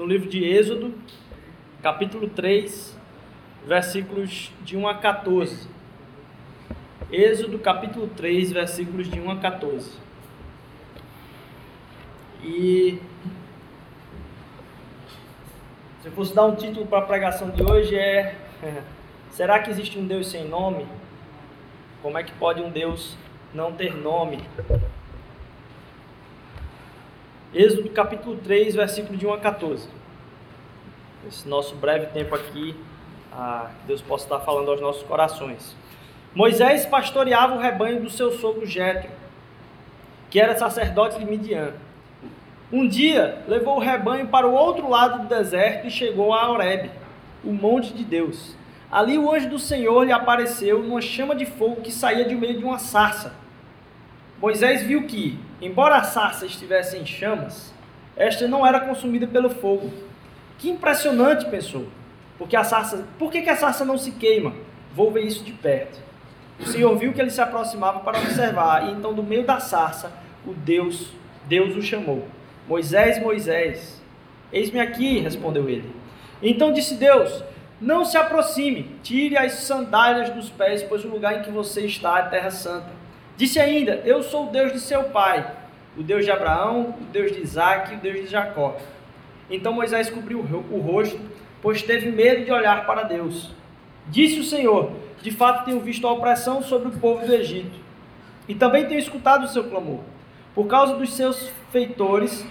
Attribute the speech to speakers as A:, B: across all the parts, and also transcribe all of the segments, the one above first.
A: no livro de Êxodo, capítulo 3, versículos de 1 a 14. Êxodo, capítulo 3, versículos de 1 a 14. E se eu fosse dar um título para a pregação de hoje é Será que existe um Deus sem nome? Como é que pode um Deus não ter nome? Êxodo capítulo 3, versículo de 1 a 14. Esse nosso breve tempo aqui, ah, que Deus possa estar falando aos nossos corações. Moisés pastoreava o rebanho do seu sogro Jetro, que era sacerdote de Midian. Um dia levou o rebanho para o outro lado do deserto e chegou a Horebe, o monte de Deus. Ali o anjo do Senhor lhe apareceu numa chama de fogo que saía de meio de uma sarça. Moisés viu que, embora a sarça estivesse em chamas, esta não era consumida pelo fogo. Que impressionante, pensou. Porque a sarça, por que, que a sarça não se queima? Vou ver isso de perto. O Senhor viu que ele se aproximava para observar, e então do meio da sarça, o Deus, Deus o chamou. Moisés, Moisés, eis-me aqui, respondeu ele. Então disse Deus: Não se aproxime, tire as sandálias dos pés, pois o lugar em que você está é terra santa. Disse ainda: Eu sou o Deus de seu pai, o Deus de Abraão, o Deus de Isaac e o Deus de Jacó. Então Moisés cobriu o rosto, pois teve medo de olhar para Deus. Disse o Senhor: De fato tenho visto a opressão sobre o povo do Egito, e também tenho escutado o seu clamor. Por causa dos seus feitores,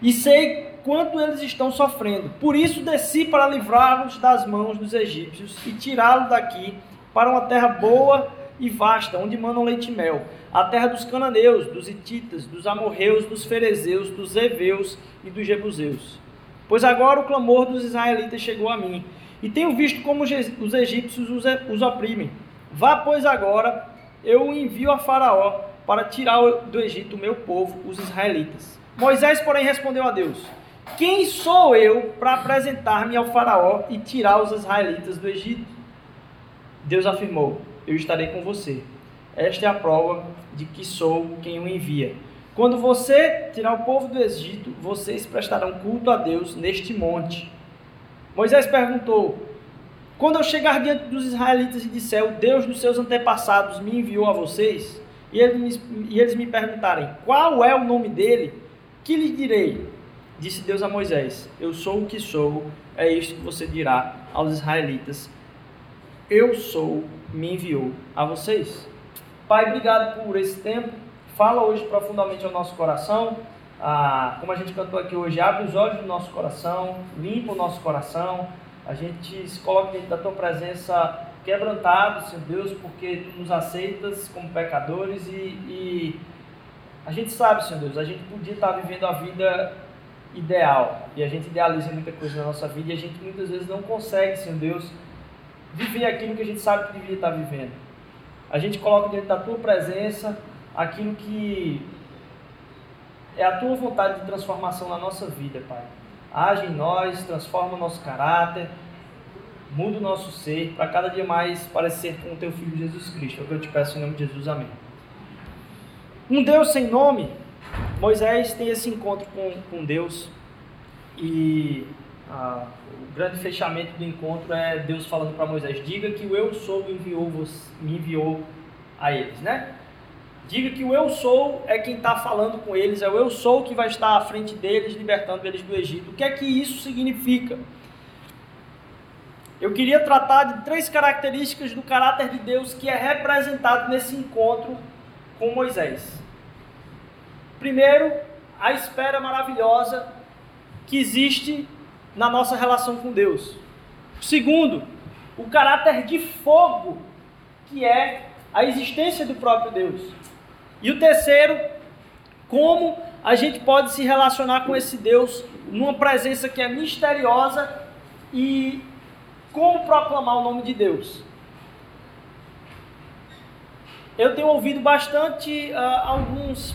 A: e sei quanto eles estão sofrendo. Por isso desci para livrá-los das mãos dos egípcios e tirá-los daqui para uma terra boa e vasta, onde mandam leite e mel, a terra dos cananeus, dos hititas, dos amorreus, dos ferezeus, dos heveus e dos jebuseus. Pois agora o clamor dos israelitas chegou a mim, e tenho visto como os egípcios os oprimem. Vá, pois, agora, eu envio a Faraó para tirar do Egito o meu povo, os israelitas. Moisés, porém, respondeu a Deus: Quem sou eu para apresentar-me ao Faraó e tirar os israelitas do Egito? Deus afirmou: Eu estarei com você. Esta é a prova de que sou quem o envia. Quando você tirar o povo do Egito, vocês prestarão culto a Deus neste monte. Moisés perguntou: Quando eu chegar diante dos israelitas e disser, o Deus dos seus antepassados me enviou a vocês, e eles, e eles me perguntarem qual é o nome dele, que lhe direi? Disse Deus a Moisés: Eu sou o que sou, é isto que você dirá aos israelitas: Eu sou, me enviou a vocês. Pai, obrigado por esse tempo. Fala hoje profundamente ao nosso coração. Ah, como a gente cantou aqui hoje, abre os olhos do nosso coração, limpa o nosso coração. A gente se coloca diante da tua presença quebrantado, Senhor Deus, porque tu nos aceitas como pecadores e, e a gente sabe, Senhor Deus, a gente podia estar vivendo a vida ideal e a gente idealiza muita coisa na nossa vida e a gente muitas vezes não consegue, Senhor Deus, viver aquilo que a gente sabe que deveria estar vivendo. A gente coloca dentro da tua presença aquilo que é a tua vontade de transformação na nossa vida, Pai. Age em nós, transforma o nosso caráter, muda o nosso ser para cada dia mais parecer com o teu Filho Jesus Cristo. É o que eu te peço em nome de Jesus. Amém. Um Deus sem nome, Moisés tem esse encontro com, com Deus e o grande fechamento do encontro é Deus falando para Moisés: diga que o Eu Sou enviou, me enviou a eles, né? Diga que o Eu Sou é quem está falando com eles, é o Eu Sou que vai estar à frente deles, libertando eles do Egito. O que é que isso significa? Eu queria tratar de três características do caráter de Deus que é representado nesse encontro com Moisés. Primeiro, a espera maravilhosa que existe na nossa relação com Deus. Segundo, o caráter de fogo que é a existência do próprio Deus. E o terceiro, como a gente pode se relacionar com esse Deus numa presença que é misteriosa e como proclamar o nome de Deus. Eu tenho ouvido bastante uh, alguns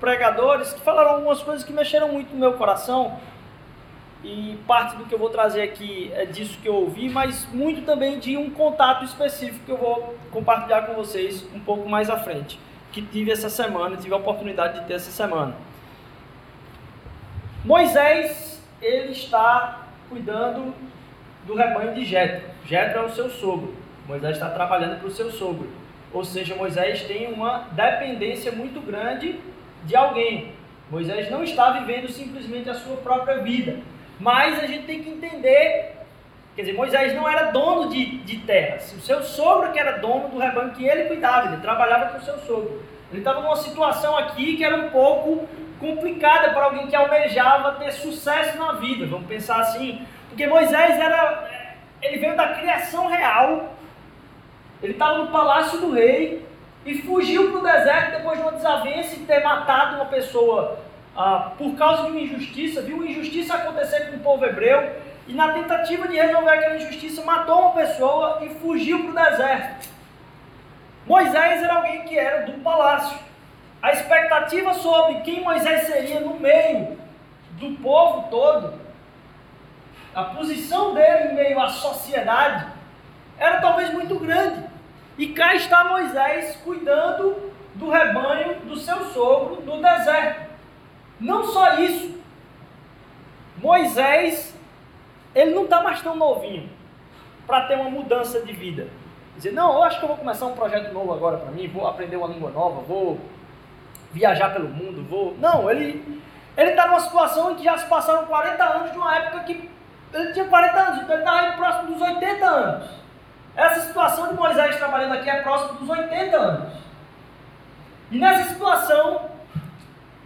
A: pregadores que falaram algumas coisas que mexeram muito no meu coração. E parte do que eu vou trazer aqui é disso que eu ouvi, mas muito também de um contato específico que eu vou compartilhar com vocês um pouco mais à frente, que tive essa semana, tive a oportunidade de ter essa semana. Moisés, ele está cuidando do rebanho de Jetro. Jetro é o seu sogro. Moisés está trabalhando para o seu sogro. Ou seja, Moisés tem uma dependência muito grande de alguém. Moisés não está vivendo simplesmente a sua própria vida. Mas a gente tem que entender, quer dizer, Moisés não era dono de, de terras. O seu sogro que era dono do rebanho que ele cuidava, ele trabalhava com o seu sogro. Ele estava numa situação aqui que era um pouco complicada para alguém que almejava ter sucesso na vida, vamos pensar assim. Porque Moisés era, ele veio da criação real, ele estava no palácio do rei e fugiu para o deserto depois de uma desavença e ter matado uma pessoa ah, por causa de uma injustiça, viu uma injustiça acontecer com o povo hebreu e na tentativa de resolver aquela injustiça matou uma pessoa e fugiu para o deserto. Moisés era alguém que era do palácio. A expectativa sobre quem Moisés seria no meio do povo todo, a posição dele em meio à sociedade, era talvez muito grande. E cá está Moisés cuidando do rebanho do seu sogro no deserto. Não só isso, Moisés, ele não está mais tão novinho para ter uma mudança de vida. Dizer, não, eu acho que eu vou começar um projeto novo agora para mim, vou aprender uma língua nova, vou viajar pelo mundo, vou. Não, ele ele está numa situação em que já se passaram 40 anos de uma época que ele tinha 40 anos, então ele estava indo próximo dos 80 anos. Essa situação de Moisés trabalhando aqui é próximo dos 80 anos. E nessa situação,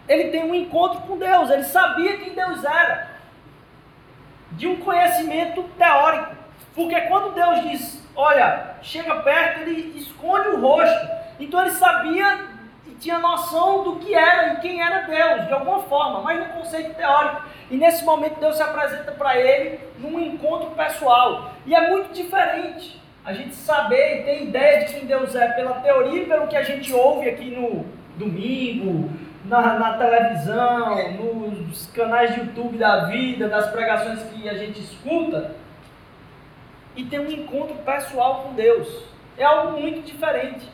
A: ele tem um encontro com Deus, ele sabia quem Deus era, de um conhecimento teórico. Porque quando Deus diz, olha, chega perto, ele esconde o rosto. Então ele sabia e tinha noção do que era e quem era Deus, de alguma forma, mas no conceito teórico. E nesse momento Deus se apresenta para ele num encontro pessoal. E é muito diferente a gente saber e ter ideia de quem Deus é pela teoria e pelo que a gente ouve aqui no domingo, na, na, televisão, nos canais de YouTube da vida, das pregações que a gente escuta, e ter um encontro pessoal com Deus. É algo muito diferente.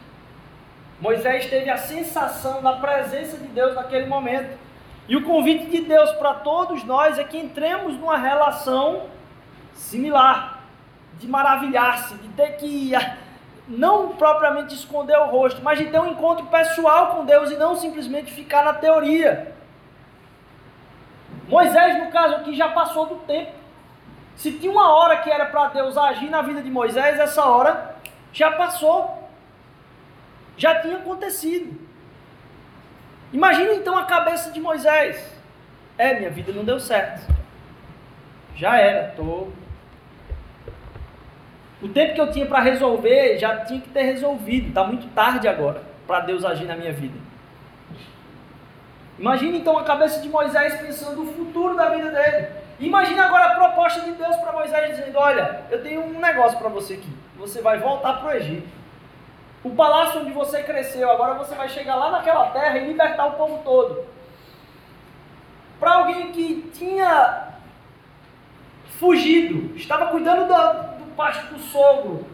A: Moisés teve a sensação da presença de Deus naquele momento. E o convite de Deus para todos nós é que entremos numa relação similar de maravilhar-se, de ter que não propriamente esconder o rosto, mas de ter um encontro pessoal com Deus e não simplesmente ficar na teoria. Moisés, no caso aqui, já passou do tempo. Se tinha uma hora que era para Deus agir na vida de Moisés, essa hora já passou. Já tinha acontecido. Imagina então a cabeça de Moisés. É, minha vida não deu certo. Já era, estou o tempo que eu tinha para resolver já tinha que ter resolvido. Está muito tarde agora para Deus agir na minha vida. Imagine então a cabeça de Moisés pensando no futuro da vida dele. Imagine agora a proposta de Deus para Moisés dizendo: Olha, eu tenho um negócio para você aqui. Você vai voltar para o Egito. O palácio onde você cresceu, agora você vai chegar lá naquela terra e libertar o povo todo. Para alguém que tinha fugido, estava cuidando do, pasto do sogro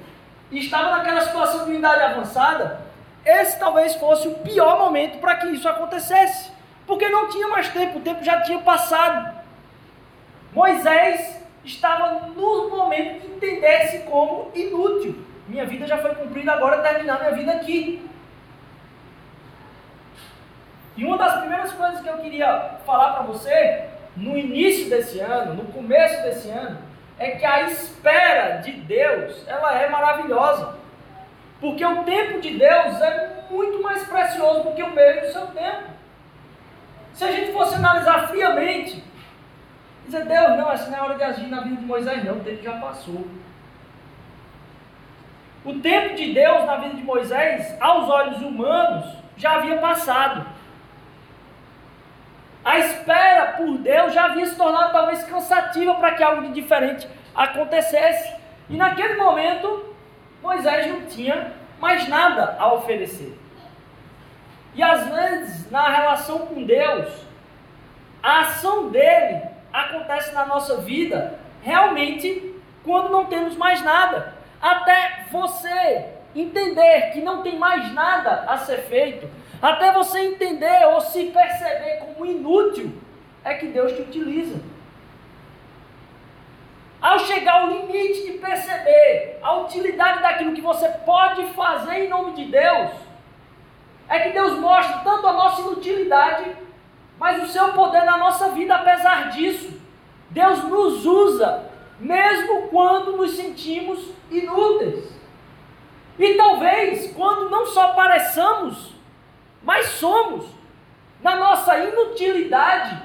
A: e estava naquela situação de idade avançada, esse talvez fosse o pior momento para que isso acontecesse, porque não tinha mais tempo, o tempo já tinha passado. Moisés estava no momento de entender-se como inútil. Minha vida já foi cumprida, agora terminar minha vida aqui. E uma das primeiras coisas que eu queria falar para você, no início desse ano, no começo desse ano, é que a espera de Deus, ela é maravilhosa. Porque o tempo de Deus é muito mais precioso do que o meu e o seu tempo. Se a gente fosse analisar friamente, dizer, Deus, não, essa não é hora de agir na vida de Moisés, não, o tempo já passou. O tempo de Deus na vida de Moisés, aos olhos humanos, já havia passado. A espera por Deus já havia se tornado talvez cansativa para que algo de diferente acontecesse. E naquele momento, Moisés não tinha mais nada a oferecer. E às vezes, na relação com Deus, a ação dele acontece na nossa vida realmente quando não temos mais nada. Até você entender que não tem mais nada a ser feito, até você entender ou se perceber como inútil, é que Deus te utiliza. Ao chegar ao limite de perceber a utilidade daquilo que você pode fazer em nome de Deus, é que Deus mostra tanto a nossa inutilidade, mas o seu poder na nossa vida, apesar disso. Deus nos usa, mesmo quando nos sentimos inúteis. E talvez, quando não só pareçamos, mas somos, na nossa inutilidade,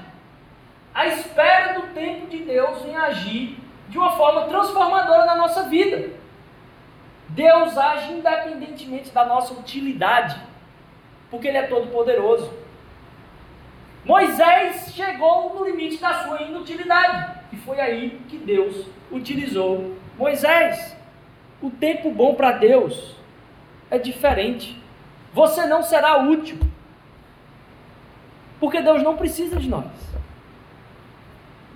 A: à espera do tempo de Deus em agir de uma forma transformadora na nossa vida. Deus age independentemente da nossa utilidade, porque Ele é todo poderoso. Moisés chegou no limite da sua inutilidade, e foi aí que Deus utilizou Moisés. O tempo bom para Deus é diferente. Você não será útil, porque Deus não precisa de nós.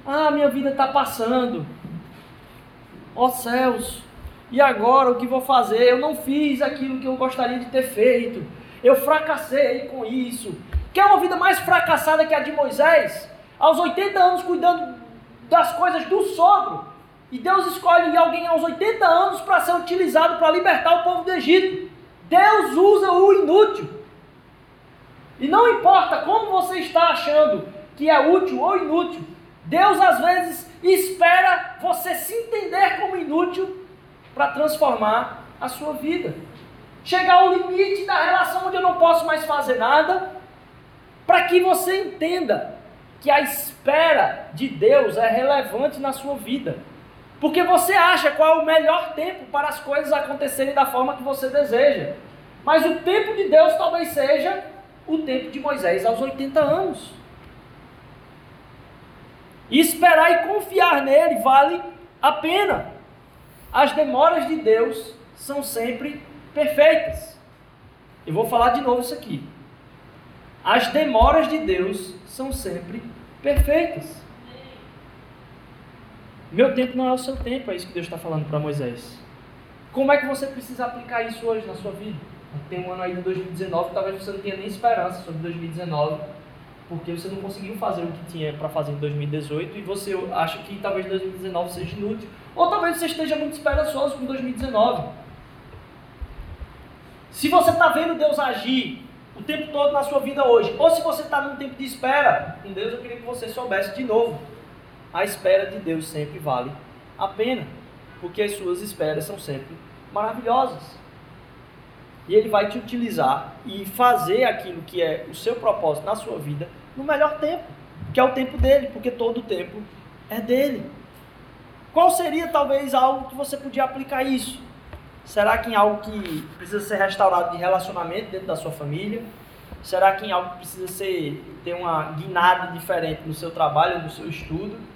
A: Ah, minha vida está passando. Ó oh, céus, e agora o que vou fazer? Eu não fiz aquilo que eu gostaria de ter feito. Eu fracassei com isso. Quer uma vida mais fracassada que a de Moisés? Aos 80 anos cuidando das coisas do sogro. E Deus escolhe alguém aos 80 anos para ser utilizado para libertar o povo do Egito. Deus usa o inútil. E não importa como você está achando que é útil ou inútil, Deus às vezes espera você se entender como inútil para transformar a sua vida. Chegar ao limite da relação onde eu não posso mais fazer nada, para que você entenda que a espera de Deus é relevante na sua vida. Porque você acha qual é o melhor tempo para as coisas acontecerem da forma que você deseja. Mas o tempo de Deus talvez seja o tempo de Moisés aos 80 anos. E esperar e confiar nele vale a pena. As demoras de Deus são sempre perfeitas. Eu vou falar de novo isso aqui. As demoras de Deus são sempre perfeitas. Meu tempo não é o seu tempo, é isso que Deus está falando para Moisés. Como é que você precisa aplicar isso hoje na sua vida? Tem um ano aí de 2019, talvez você não tenha nem esperança sobre 2019, porque você não conseguiu fazer o que tinha para fazer em 2018 e você acha que talvez 2019 seja inútil, ou talvez você esteja muito esperançoso com 2019. Se você está vendo Deus agir o tempo todo na sua vida hoje. Ou se você está num tempo de espera com Deus, eu queria que você soubesse de novo. A espera de Deus sempre vale a pena, porque as suas esperas são sempre maravilhosas. E Ele vai te utilizar e fazer aquilo que é o seu propósito na sua vida no melhor tempo, que é o tempo dele, porque todo o tempo é dele. Qual seria talvez algo que você podia aplicar isso? Será que em algo que precisa ser restaurado de relacionamento dentro da sua família? Será que em algo que precisa ser, ter uma guinada diferente no seu trabalho, no seu estudo?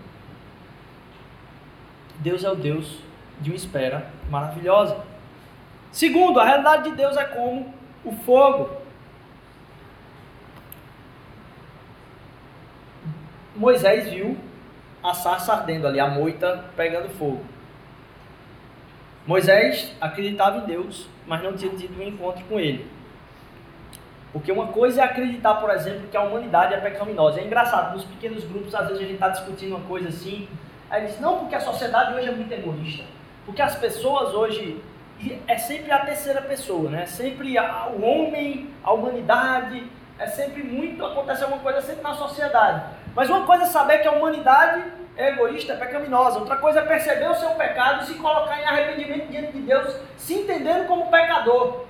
A: Deus é o Deus de uma espera maravilhosa. Segundo, a realidade de Deus é como o fogo. Moisés viu a sarça ardendo ali, a moita pegando fogo. Moisés acreditava em Deus, mas não tinha tido um encontro com ele. Porque uma coisa é acreditar, por exemplo, que a humanidade é pecaminosa. É engraçado, nos pequenos grupos, às vezes a gente está discutindo uma coisa assim, aí diz, não, porque a sociedade hoje é muito egoísta. Porque as pessoas hoje, é sempre a terceira pessoa, né? É sempre a, o homem, a humanidade, é sempre muito, acontece alguma coisa sempre na sociedade. Mas uma coisa é saber que a humanidade é egoísta, é pecaminosa. Outra coisa é perceber o seu pecado e se colocar em arrependimento diante de Deus, se entendendo como pecador.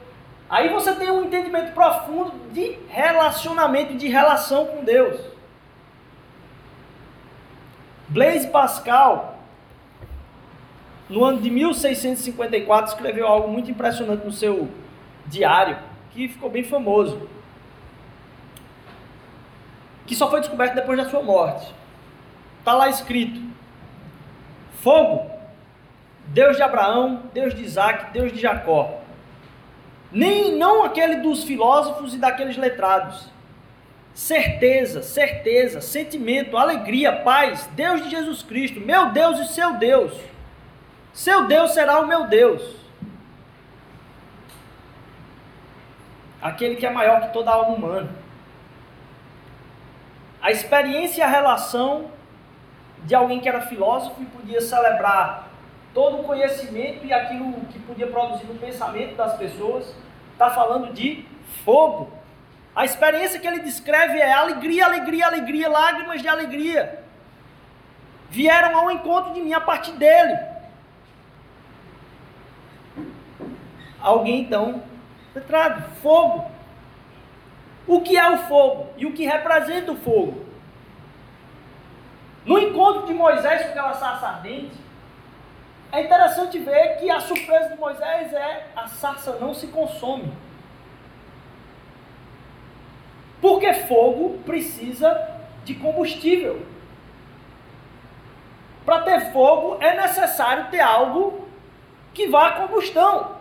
A: Aí você tem um entendimento profundo de relacionamento, de relação com Deus. Blaise Pascal, no ano de 1654, escreveu algo muito impressionante no seu diário, que ficou bem famoso. Que só foi descoberto depois da sua morte. Está lá escrito: fogo, Deus de Abraão, Deus de Isaac, Deus de Jacó. Nem não aquele dos filósofos e daqueles letrados. Certeza, certeza, sentimento, alegria, paz, Deus de Jesus Cristo, meu Deus e seu Deus. Seu Deus será o meu Deus. Aquele que é maior que toda a alma humana. a experiência e a relação de alguém que era filósofo e podia celebrar todo o conhecimento e aquilo que podia produzir no pensamento das pessoas, está falando de fogo. A experiência que ele descreve é alegria, alegria, alegria, lágrimas de alegria. Vieram ao encontro de mim a partir dele. Alguém então, centrado, fogo. O que é o fogo e o que representa o fogo? No encontro de Moisés com aquela sarça ardente, é interessante ver que a surpresa de Moisés é a sarça não se consome. Porque fogo precisa de combustível. Para ter fogo é necessário ter algo que vá à combustão.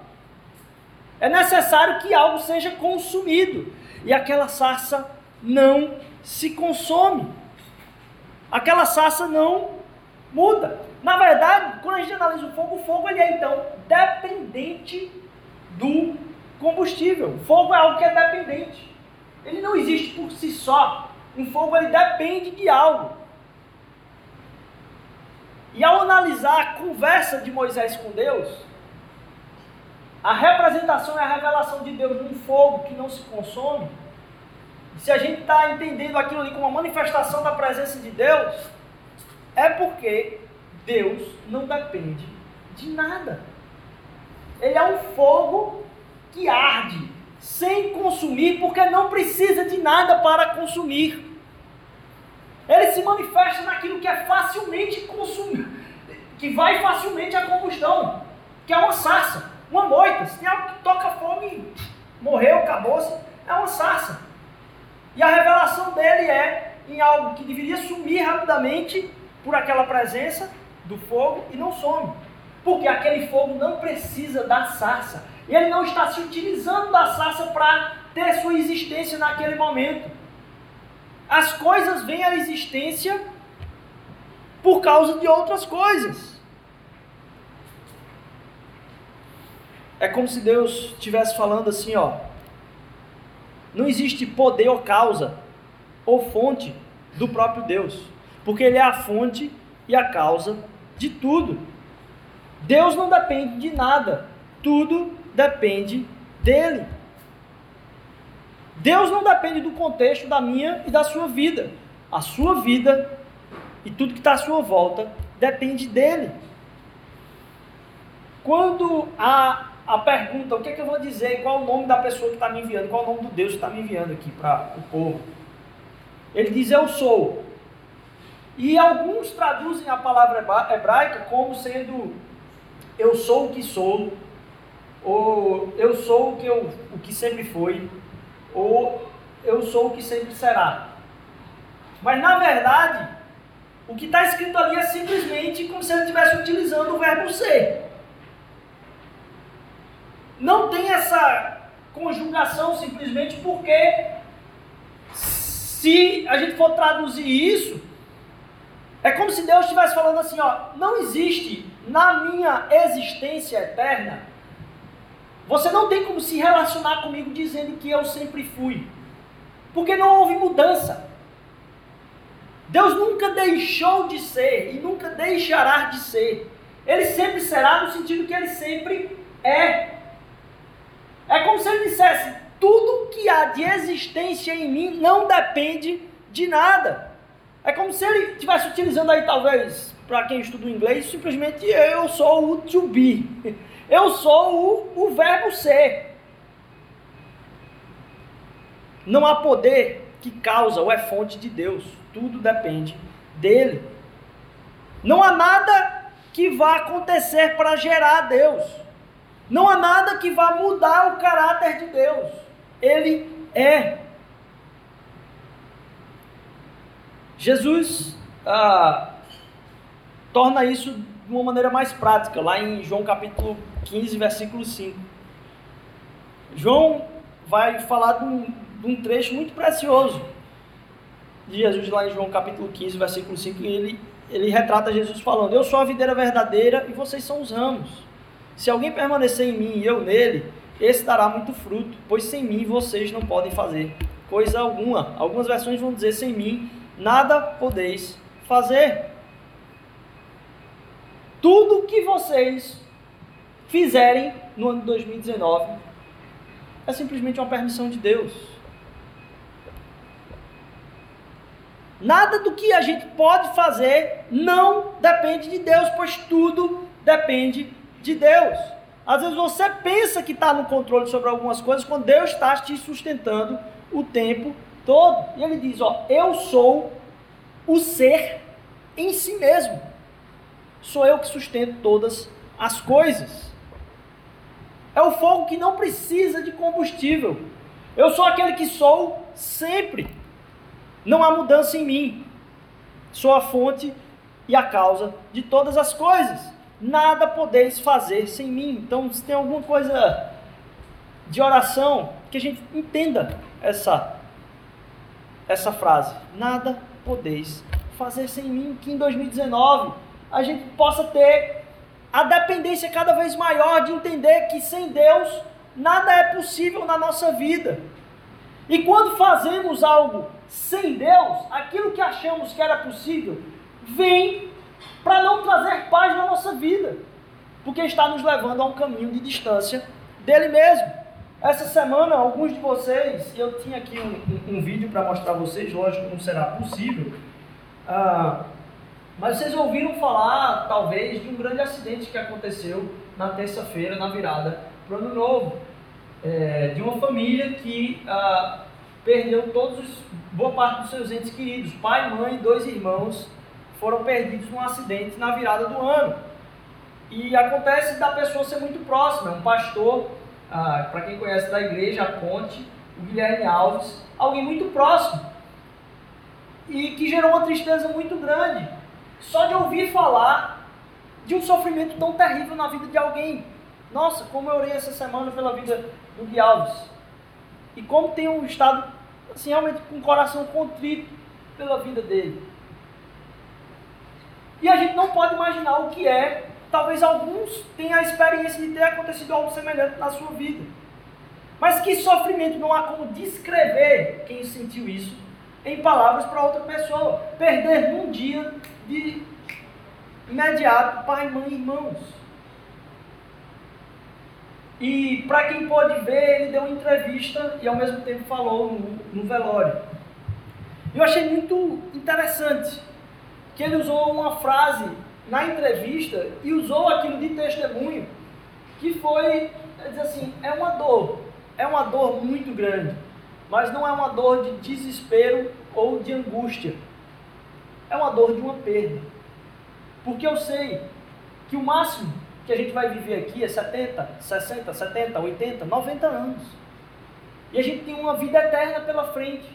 A: É necessário que algo seja consumido. E aquela sarça não se consome aquela sarça não muda. Na verdade, quando a gente analisa o fogo, o fogo ele é então dependente do combustível. O fogo é algo que é dependente. Ele não existe por si só. Um fogo ele depende de algo. E ao analisar a conversa de Moisés com Deus, a representação e a revelação de Deus num fogo que não se consome, se a gente está entendendo aquilo ali como uma manifestação da presença de Deus, é porque Deus não depende de nada. Ele é um fogo que arde, sem consumir, porque não precisa de nada para consumir. Ele se manifesta naquilo que é facilmente consumido, que vai facilmente à combustão, que é uma sarça, uma moita. Se tem algo que toca fome, morreu, acabou-se, é uma sarça. E a revelação dele é em algo que deveria sumir rapidamente por aquela presença do fogo e não some. Porque aquele fogo não precisa da sarça. E ele não está se utilizando da sarça para ter sua existência naquele momento. As coisas vêm à existência por causa de outras coisas. É como se Deus estivesse falando assim, ó. Não existe poder ou causa ou fonte do próprio Deus, porque Ele é a fonte e a causa de tudo. Deus não depende de nada, tudo depende dele. Deus não depende do contexto da minha e da sua vida. A sua vida e tudo que está à sua volta depende dele. Quando a a pergunta, o que, é que eu vou dizer, qual o nome da pessoa que está me enviando, qual o nome do Deus que está me enviando aqui para o povo. Ele diz eu sou. E alguns traduzem a palavra hebraica como sendo eu sou o que sou, ou eu sou o que, eu, o que sempre foi, ou eu sou o que sempre será. Mas na verdade, o que está escrito ali é simplesmente como se ele estivesse utilizando o verbo ser não tem essa conjugação simplesmente porque se a gente for traduzir isso, é como se Deus estivesse falando assim, ó, não existe na minha existência eterna, você não tem como se relacionar comigo dizendo que eu sempre fui. Porque não houve mudança. Deus nunca deixou de ser e nunca deixará de ser. Ele sempre será no sentido que ele sempre é. É como se ele dissesse: tudo que há de existência em mim não depende de nada. É como se ele estivesse utilizando aí, talvez, para quem estuda o inglês, simplesmente eu sou o to be. Eu sou o, o verbo ser. Não há poder que causa ou é fonte de Deus. Tudo depende dele. Não há nada que vá acontecer para gerar Deus. Não há nada que vá mudar o caráter de Deus. Ele é. Jesus ah, torna isso de uma maneira mais prática, lá em João capítulo 15, versículo 5. João vai falar de um, de um trecho muito precioso de Jesus lá em João capítulo 15, versículo 5, e ele, ele retrata Jesus falando: Eu sou a videira verdadeira e vocês são os ramos. Se alguém permanecer em mim e eu nele, esse dará muito fruto, pois sem mim vocês não podem fazer coisa alguma. Algumas versões vão dizer sem mim nada podeis fazer. Tudo que vocês fizerem no ano de 2019 é simplesmente uma permissão de Deus. Nada do que a gente pode fazer não depende de Deus, pois tudo depende de Deus. Às vezes você pensa que está no controle sobre algumas coisas, quando Deus está te sustentando o tempo todo. E ele diz: Ó, eu sou o ser em si mesmo. Sou eu que sustento todas as coisas. É o fogo que não precisa de combustível. Eu sou aquele que sou sempre. Não há mudança em mim. Sou a fonte e a causa de todas as coisas. Nada podeis fazer sem mim. Então, se tem alguma coisa de oração, que a gente entenda essa, essa frase. Nada podeis fazer sem mim. Que em 2019 a gente possa ter a dependência cada vez maior de entender que sem Deus nada é possível na nossa vida. E quando fazemos algo sem Deus, aquilo que achamos que era possível, vem para não trazer paz na nossa vida, porque está nos levando a um caminho de distância dele mesmo. Essa semana, alguns de vocês, eu tinha aqui um, um, um vídeo para mostrar a vocês, lógico não será possível, ah, mas vocês ouviram falar, talvez, de um grande acidente que aconteceu na terça-feira, na virada para o Ano Novo, é, de uma família que ah, perdeu todos os, boa parte dos seus entes queridos, pai, mãe dois irmãos foram perdidos num acidente na virada do ano. E acontece da pessoa ser muito próxima, um pastor ah, para quem conhece da igreja, a Ponte, o Guilherme Alves, alguém muito próximo. E que gerou uma tristeza muito grande. Só de ouvir falar de um sofrimento tão terrível na vida de alguém. Nossa, como eu orei essa semana pela vida do Gui Alves. E como um estado, assim, realmente com o coração contrito pela vida dele. E a gente não pode imaginar o que é Talvez alguns tenham a experiência de ter acontecido algo semelhante na sua vida. Mas que sofrimento não há como descrever quem sentiu isso em palavras para outra pessoa. Perder num dia de imediato pai, mãe irmãos. E para quem pode ver, ele deu uma entrevista e ao mesmo tempo falou no, no velório. Eu achei muito interessante que ele usou uma frase na entrevista e usou aquilo de testemunho, que foi, dizer assim, é uma dor, é uma dor muito grande, mas não é uma dor de desespero ou de angústia, é uma dor de uma perda. Porque eu sei que o máximo que a gente vai viver aqui é 70, 60, 70, 80, 90 anos. E a gente tem uma vida eterna pela frente.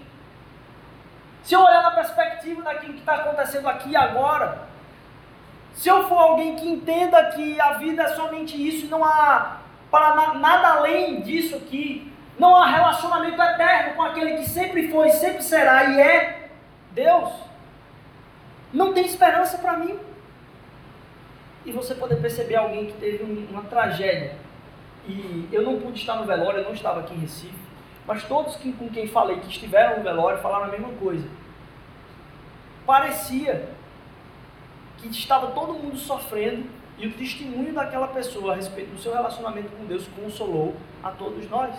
A: Se eu olhar na perspectiva daquilo que está acontecendo aqui e agora, se eu for alguém que entenda que a vida é somente isso e não há para nada além disso aqui, não há relacionamento eterno com aquele que sempre foi, sempre será e é Deus, não tem esperança para mim. E você poder perceber alguém que teve uma tragédia. E eu não pude estar no velório, eu não estava aqui em Recife, mas todos que, com quem falei que estiveram no velório falaram a mesma coisa. Parecia que estava todo mundo sofrendo e o testemunho daquela pessoa a respeito do seu relacionamento com Deus consolou a todos nós.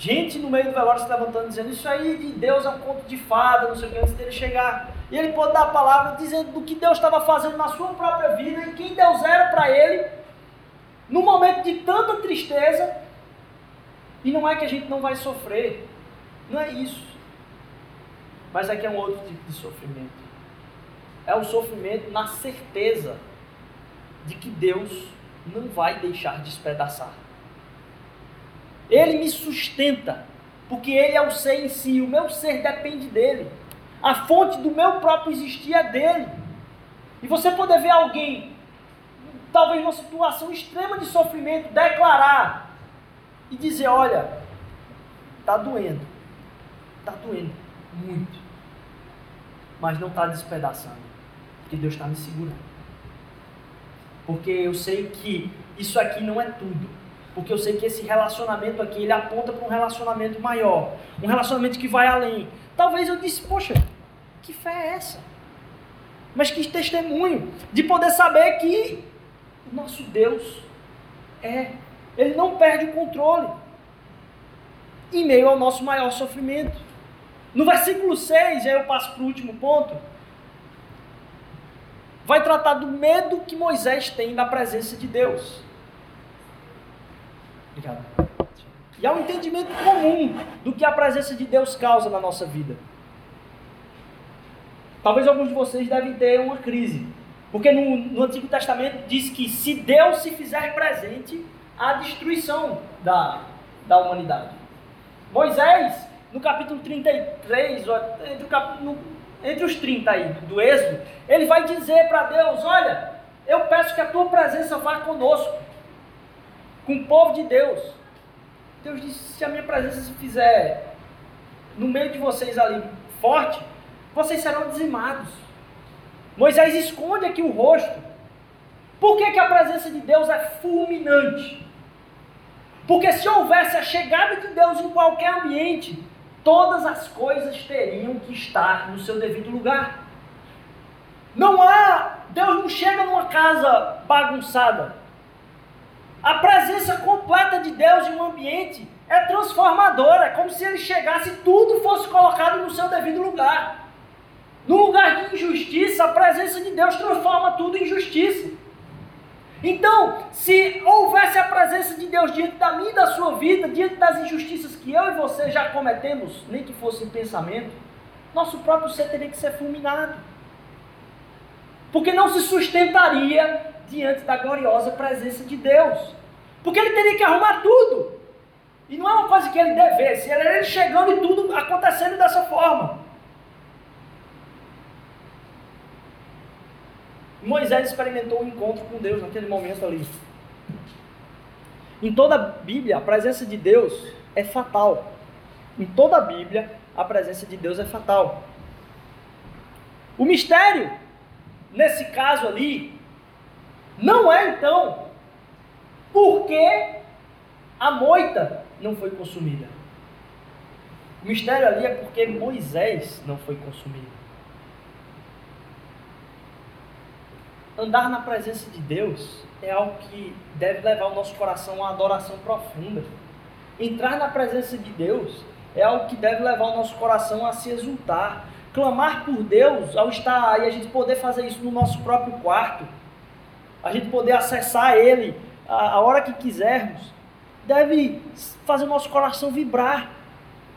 A: Gente no meio do velório se levantando dizendo isso aí de Deus é um conto de fada, não sei o que, antes dele chegar. E ele pode dar a palavra dizendo do que Deus estava fazendo na sua própria vida e quem Deus era para ele, no momento de tanta tristeza. E não é que a gente não vai sofrer, não é isso. Mas aqui é um outro tipo de sofrimento. É o sofrimento na certeza de que Deus não vai deixar de despedaçar. Ele me sustenta, porque Ele é o ser em si, o meu ser depende dele. A fonte do meu próprio existir é dele. E você poder ver alguém, talvez numa situação extrema de sofrimento, declarar e dizer: Olha, está doendo, está doendo muito mas não está despedaçando, porque Deus está me segurando. Porque eu sei que isso aqui não é tudo. Porque eu sei que esse relacionamento aqui, ele aponta para um relacionamento maior. Um relacionamento que vai além. Talvez eu disse, poxa, que fé é essa? Mas que testemunho de poder saber que o nosso Deus é. Ele não perde o controle. Em meio ao nosso maior sofrimento. No versículo 6, aí eu passo para o último ponto. Vai tratar do medo que Moisés tem da presença de Deus. Obrigado. E há um entendimento comum do que a presença de Deus causa na nossa vida. Talvez alguns de vocês devem ter uma crise. Porque no, no Antigo Testamento diz que se Deus se fizer presente, há destruição da, da humanidade. Moisés, no capítulo 33, entre, o no, entre os 30 aí do Êxodo, ele vai dizer para Deus: Olha, eu peço que a tua presença vá conosco com o povo de Deus. Deus disse: se a minha presença se fizer no meio de vocês ali forte, vocês serão dizimados. Moisés esconde aqui o rosto. Por que, que a presença de Deus é fulminante? Porque se houvesse a chegada de Deus em qualquer ambiente, todas as coisas teriam que estar no seu devido lugar. Não há, Deus não chega numa casa bagunçada. A presença completa de Deus em um ambiente é transformadora, é como se ele chegasse e tudo fosse colocado no seu devido lugar. No lugar de injustiça, a presença de Deus transforma tudo em justiça. Então, se houvesse a presença de Deus diante da minha e da sua vida, diante das injustiças que eu e você já cometemos, nem que fosse em pensamento, nosso próprio ser teria que ser fulminado. Porque não se sustentaria diante da gloriosa presença de Deus. Porque ele teria que arrumar tudo. E não é uma coisa que ele devesse, era ele chegando e tudo acontecendo dessa forma. Moisés experimentou um encontro com Deus naquele momento ali. Em toda a Bíblia, a presença de Deus é fatal. Em toda a Bíblia, a presença de Deus é fatal. O mistério, nesse caso ali, não é então porque a moita não foi consumida. O mistério ali é porque Moisés não foi consumido. Andar na presença de Deus é algo que deve levar o nosso coração a uma adoração profunda. Entrar na presença de Deus é algo que deve levar o nosso coração a se exultar. Clamar por Deus ao estar aí, a gente poder fazer isso no nosso próprio quarto a gente poder acessar Ele a, a hora que quisermos, deve fazer o nosso coração vibrar.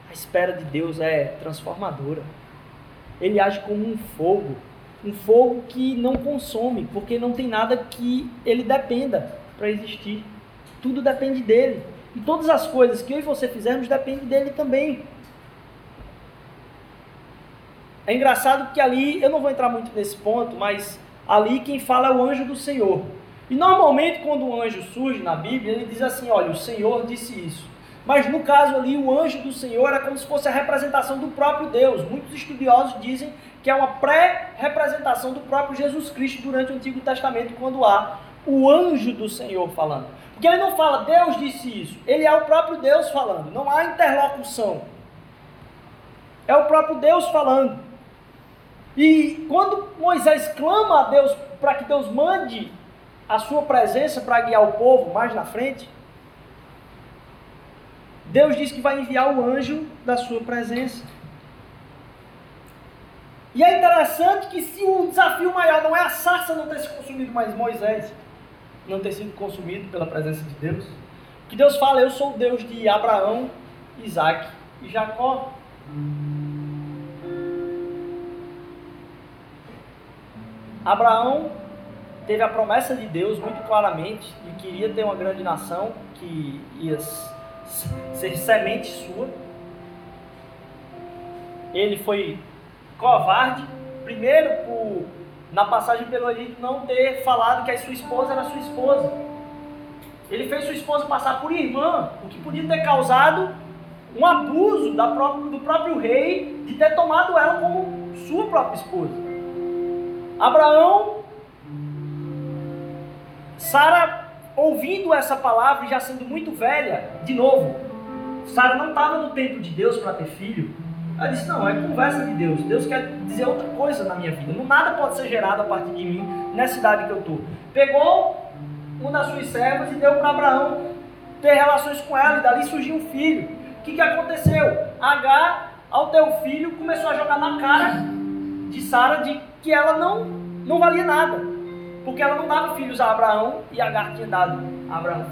A: A espera de Deus é transformadora. Ele age como um fogo, um fogo que não consome, porque não tem nada que ele dependa para existir. Tudo depende dele. E todas as coisas que eu e você fizermos dependem dele também. É engraçado que ali, eu não vou entrar muito nesse ponto, mas ali quem fala é o anjo do Senhor. E normalmente quando o anjo surge na Bíblia, ele diz assim: olha, o Senhor disse isso. Mas no caso ali, o anjo do Senhor é como se fosse a representação do próprio Deus. Muitos estudiosos dizem que é uma pré-representação do próprio Jesus Cristo durante o Antigo Testamento, quando há o anjo do Senhor falando. Porque ele não fala, Deus disse isso, ele é o próprio Deus falando, não há interlocução. É o próprio Deus falando. E quando Moisés clama a Deus para que Deus mande a sua presença para guiar o povo mais na frente, Deus diz que vai enviar o anjo da sua presença. E é interessante que se o desafio maior não é a sarça não ter se consumido, mas Moisés não ter sido consumido pela presença de Deus, que Deus fala, eu sou o Deus de Abraão, Isaac e Jacó. Abraão teve a promessa de Deus muito claramente de que iria ter uma grande nação, que ia ser semente sua. Ele foi covarde, primeiro por na passagem pelo Egito não ter falado que a sua esposa era sua esposa. Ele fez sua esposa passar por irmã, o que podia ter causado um abuso da própria, do próprio rei de ter tomado ela como sua própria esposa. Abraão, Sara ouvindo essa palavra já sendo muito velha, de novo, Sara não estava no tempo de Deus para ter filho. Ela disse: Não, é conversa de Deus. Deus quer dizer outra coisa na minha vida. Nada pode ser gerado a partir de mim nessa idade que eu estou. Pegou uma das suas servas e deu para Abraão ter relações com ela, e dali surgiu um filho. O que, que aconteceu? H, ao ter o filho, começou a jogar na cara de Sara de que ela não, não valia nada. Porque ela não dava filhos a Abraão e Agar tinha dado a Abraão.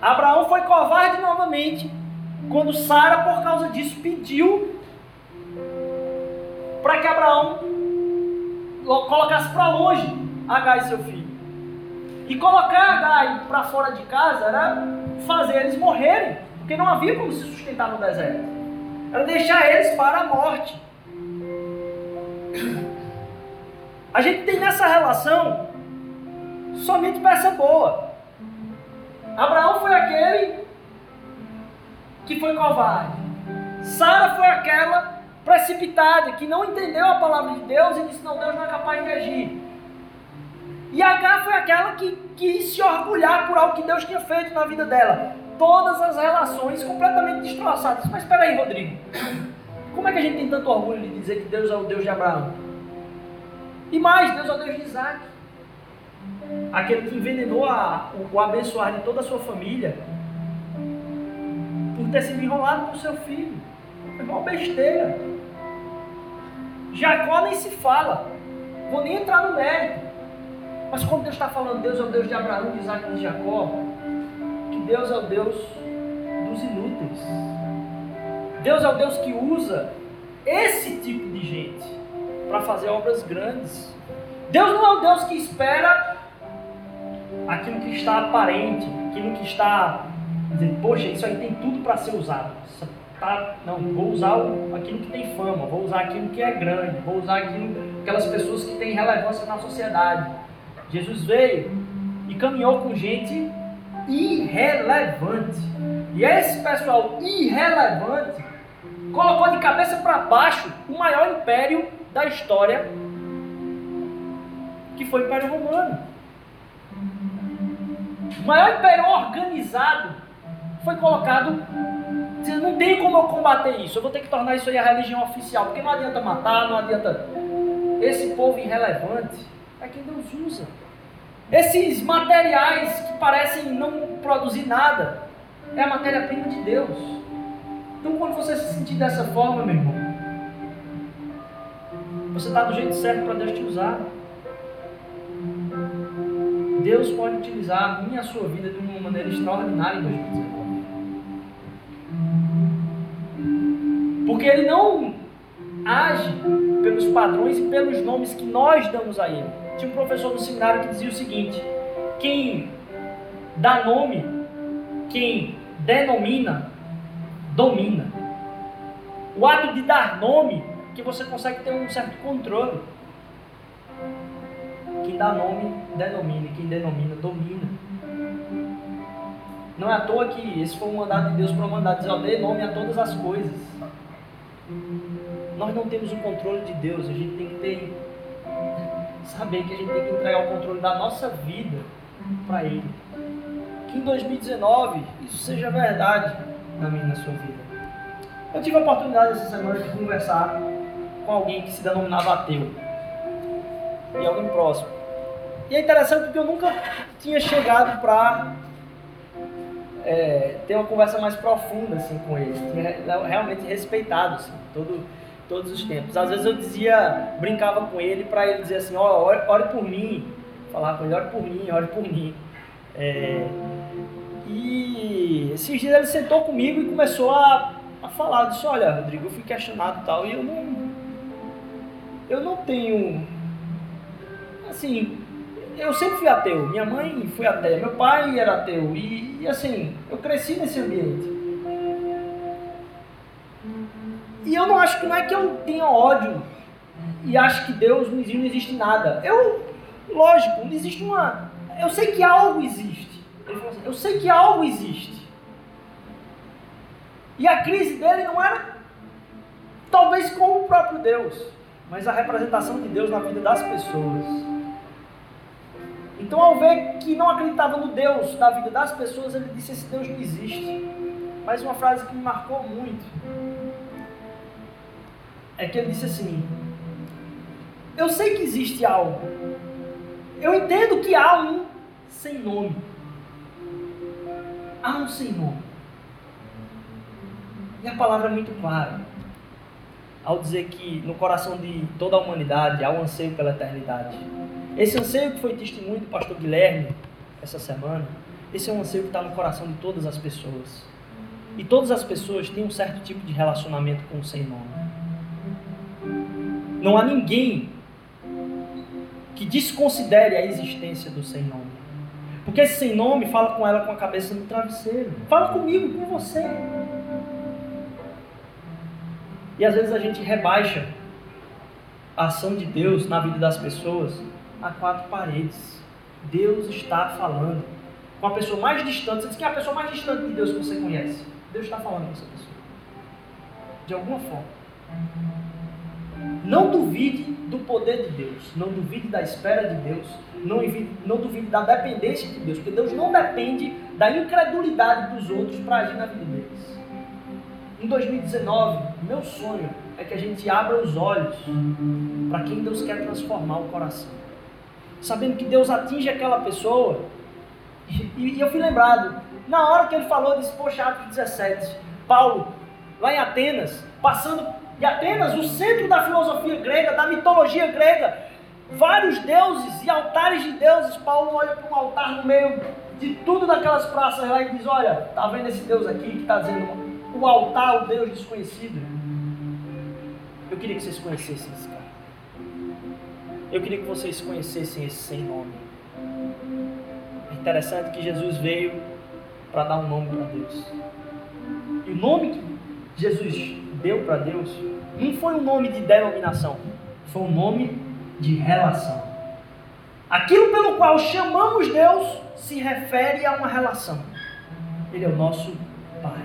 A: Abraão foi covarde novamente quando Sara, por causa disso, pediu para que Abraão colocasse para longe Agar e seu filho. E colocar Agar para fora de casa era fazer eles morrerem, porque não havia como se sustentar no deserto. Era deixar eles para a morte. A gente tem nessa relação somente peça boa. Abraão foi aquele que foi covarde. Sara foi aquela precipitada que não entendeu a palavra de Deus e disse: Não, Deus não é capaz de agir. E H foi aquela que quis se orgulhar por algo que Deus tinha feito na vida dela. Todas as relações completamente destroçadas. Mas espera aí, Rodrigo. Como é que a gente tem tanto orgulho de dizer que Deus é o Deus de Abraão? E mais, Deus é o Deus de Isaac. Aquele que envenenou a, o, o abençoar de toda a sua família por ter sido enrolado com seu filho. É uma besteira. Jacó nem se fala. Vou nem entrar no mérito. Mas quando Deus está falando, Deus é o Deus de Abraão, de Isaac e de Jacó, Deus é o Deus dos inúteis. Deus é o Deus que usa esse tipo de gente para fazer obras grandes. Deus não é o Deus que espera aquilo que está aparente, aquilo que está dizendo, poxa, isso aí tem tudo para ser usado. Tá, não, vou usar aquilo que tem fama, vou usar aquilo que é grande, vou usar aquilo, aquelas pessoas que têm relevância na sociedade. Jesus veio e caminhou com gente irrelevante. E esse pessoal irrelevante colocou de cabeça para baixo o maior império da história, que foi o Império Romano. O maior império organizado foi colocado. Não tem como eu combater isso. Eu vou ter que tornar isso aí a religião oficial. Porque não adianta matar, não adianta. Esse povo irrelevante é quem Deus usa. Esses materiais que parecem não produzir nada é a matéria-prima de Deus. Então, quando você se sentir dessa forma, meu irmão, você está do jeito certo para Deus te usar. Deus pode utilizar a minha a sua vida de uma maneira extraordinária em 2019. Porque Ele não age pelos padrões e pelos nomes que nós damos a Ele. Tinha um professor no seminário que dizia o seguinte: quem dá nome, quem denomina, domina. O ato de dar nome, que você consegue ter um certo controle. Quem dá nome, denomina, quem denomina, domina. Não é à toa que esse foi um mandado de Deus para dizer, ó, dê nome a todas as coisas. Nós não temos o controle de Deus, a gente tem que ter saber que a gente tem que entregar o controle da nossa vida para Ele. Que em 2019 isso seja verdade na minha e na sua vida. Eu tive a oportunidade essa semana de conversar com alguém que se denominava ateu. E alguém próximo. E é interessante porque eu nunca tinha chegado para é, ter uma conversa mais profunda assim, com ele. Tinha realmente respeitado assim, todo todos os tempos. Às vezes eu dizia, brincava com ele para ele dizer assim, ó, oh, ore, ore, por mim. Falar com ele, ore por mim, ore por mim. É, e esses dias ele sentou comigo e começou a, a falar, disse, olha, Rodrigo, eu fui questionado e tal, e eu não. Eu não tenho. Assim, eu sempre fui ateu. Minha mãe foi ateia, meu pai era ateu. E, e assim, eu cresci nesse ambiente. E eu não acho que não é que eu tenha ódio e acho que Deus não existe, não existe nada. Eu, lógico, não existe uma. Eu sei que algo existe. Assim, eu sei que algo existe. E a crise dele não era talvez com o próprio Deus, mas a representação de Deus na vida das pessoas. Então, ao ver que não acreditava no Deus da vida das pessoas, ele disse: Esse Deus não existe. Mas uma frase que me marcou muito é que ele disse assim: Eu sei que existe algo. Eu entendo que há um sem nome. Há um sem nome. E a palavra é muito clara ao dizer que no coração de toda a humanidade há um anseio pela eternidade. Esse anseio que foi testemunho do pastor Guilherme essa semana, esse é um anseio que está no coração de todas as pessoas. E todas as pessoas têm um certo tipo de relacionamento com o sem nome. Não há ninguém que desconsidere a existência do sem nome. Porque esse sem nome fala com ela com a cabeça no travesseiro. Fala comigo, com você. E às vezes a gente rebaixa a ação de Deus na vida das pessoas a quatro paredes. Deus está falando com a pessoa mais distante. Você diz que é a pessoa mais distante de Deus que você conhece. Deus está falando com essa pessoa. De alguma forma. Não duvide do poder de Deus. Não duvide da espera de Deus. Não, não duvide da dependência de Deus. Porque Deus não depende da incredulidade dos outros para agir na vida deles. Em 2019, meu sonho é que a gente abra os olhos para quem Deus quer transformar o coração sabendo que Deus atinge aquela pessoa. E, e eu fui lembrado, na hora que ele falou desse, poxa, Atos 17, Paulo, lá em Atenas, passando de Atenas, o centro da filosofia grega, da mitologia grega, vários deuses e altares de deuses. Paulo olha para um altar no meio de tudo daquelas praças lá e diz: Olha, tá vendo esse Deus aqui que está dizendo o altar, o Deus desconhecido? Eu queria que vocês conhecessem esse cara. Eu queria que vocês conhecessem esse sem nome. É interessante que Jesus veio para dar um nome para Deus. E o nome que Jesus deu para Deus não foi um nome de denominação, foi um nome de relação. Aquilo pelo qual chamamos Deus se refere a uma relação. Ele é o nosso Pai.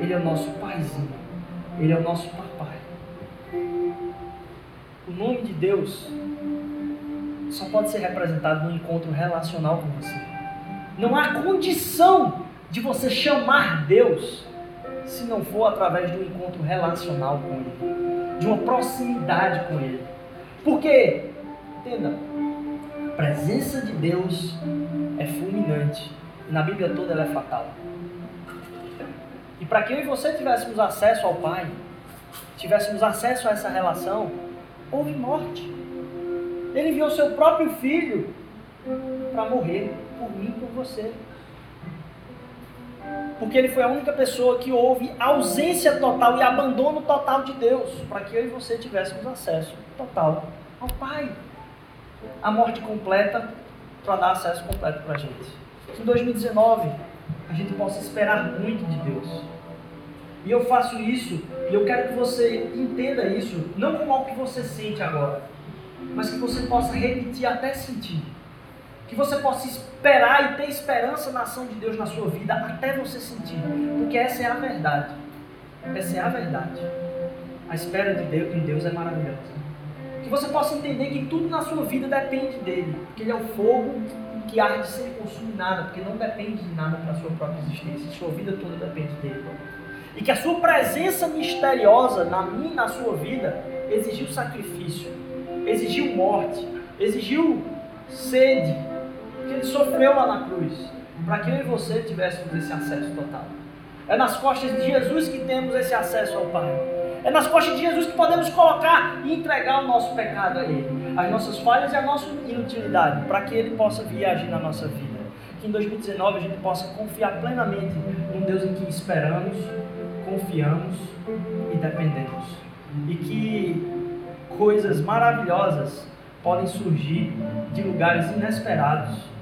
A: Ele é o nosso paizinho. Ele é o nosso papai. O nome de Deus só pode ser representado no encontro relacional com você. Não há condição de você chamar Deus se não for através de um encontro relacional com Ele, de uma proximidade com Ele. Porque, entenda, a presença de Deus é fulminante na Bíblia toda ela é fatal. E para que eu e você tivéssemos acesso ao Pai, tivéssemos acesso a essa relação, houve morte. Ele enviou seu próprio filho para morrer por mim e por você. Porque ele foi a única pessoa que houve ausência total e abandono total de Deus, para que eu e você tivéssemos acesso total ao Pai. A morte completa para dar acesso completo para a gente. Em 2019 a gente possa esperar muito de Deus. E eu faço isso, e eu quero que você entenda isso, não como algo que você sente agora, mas que você possa repetir até sentir. Que você possa esperar e ter esperança na ação de Deus na sua vida até você sentir. Porque essa é a verdade. Essa é a verdade. A espera de Deus, em Deus é maravilhosa. Que você possa entender que tudo na sua vida depende dele. Porque ele é o fogo que arde sem consumir nada. Porque não depende de nada para a sua própria existência. Sua vida toda depende dele. E que a sua presença misteriosa na minha e na sua vida exigiu sacrifício exigiu morte, exigiu sede, que ele sofreu lá na cruz, para que eu e você tivéssemos esse acesso total. É nas costas de Jesus que temos esse acesso ao Pai. É nas costas de Jesus que podemos colocar e entregar o nosso pecado a Ele, as nossas falhas e a nossa inutilidade, para que Ele possa vir agir na nossa vida. Que em 2019 a gente possa confiar plenamente num Deus em quem esperamos, confiamos e dependemos. E que coisas maravilhosas podem surgir de lugares inesperados.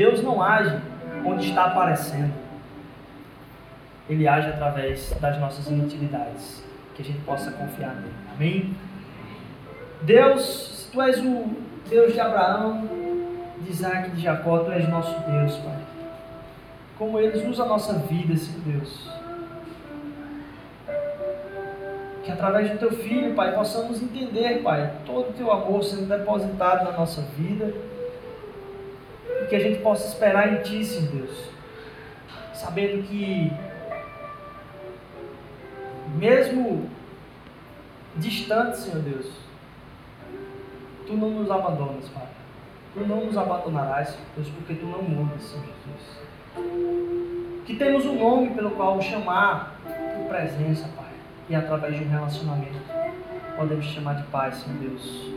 A: Deus não age onde está aparecendo. Ele age através das nossas inutilidades. Que a gente possa confiar nele. Amém? Deus, tu és o Deus de Abraão, de Isaac e de Jacó, tu és nosso Deus, Pai. Como eles usam a nossa vida, Senhor Deus que através do teu filho, Pai, possamos entender, Pai, todo o teu amor sendo depositado na nossa vida. Que a gente possa esperar em Ti, Senhor Deus, sabendo que, mesmo distante, Senhor Deus, Tu não nos abandonas, Pai. Tu não nos abandonarás, Senhor Deus, porque Tu não mudas, Senhor Jesus. Que temos um nome pelo qual chamar por presença, Pai, e através de um relacionamento podemos chamar de Pai, Senhor Deus.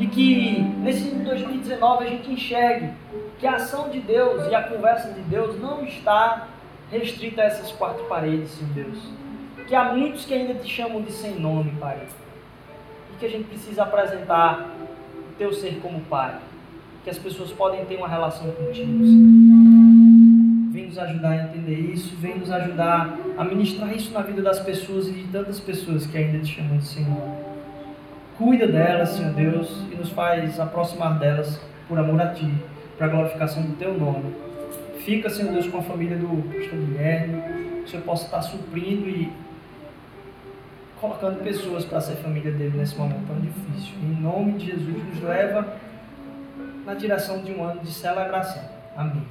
A: E que nesse 2019 a gente enxergue que a ação de Deus e a conversa de Deus não está restrita a essas quatro paredes, Senhor Deus. Que há muitos que ainda te chamam de sem nome, Pai. E que a gente precisa apresentar o teu ser como Pai. Que as pessoas podem ter uma relação contigo, Senhor. Vem nos ajudar a entender isso, vem nos ajudar a ministrar isso na vida das pessoas e de tantas pessoas que ainda te chamam de Senhor. Cuida delas, Senhor Deus, e nos faz aproximar delas por amor a Ti, para a glorificação do Teu nome. Fica, Senhor Deus, com a família do pastor Guilherme, que o Senhor possa estar suprindo e colocando pessoas para ser família dele nesse momento tão difícil. Em nome de Jesus, nos leva na direção de um ano de celebração. Amém.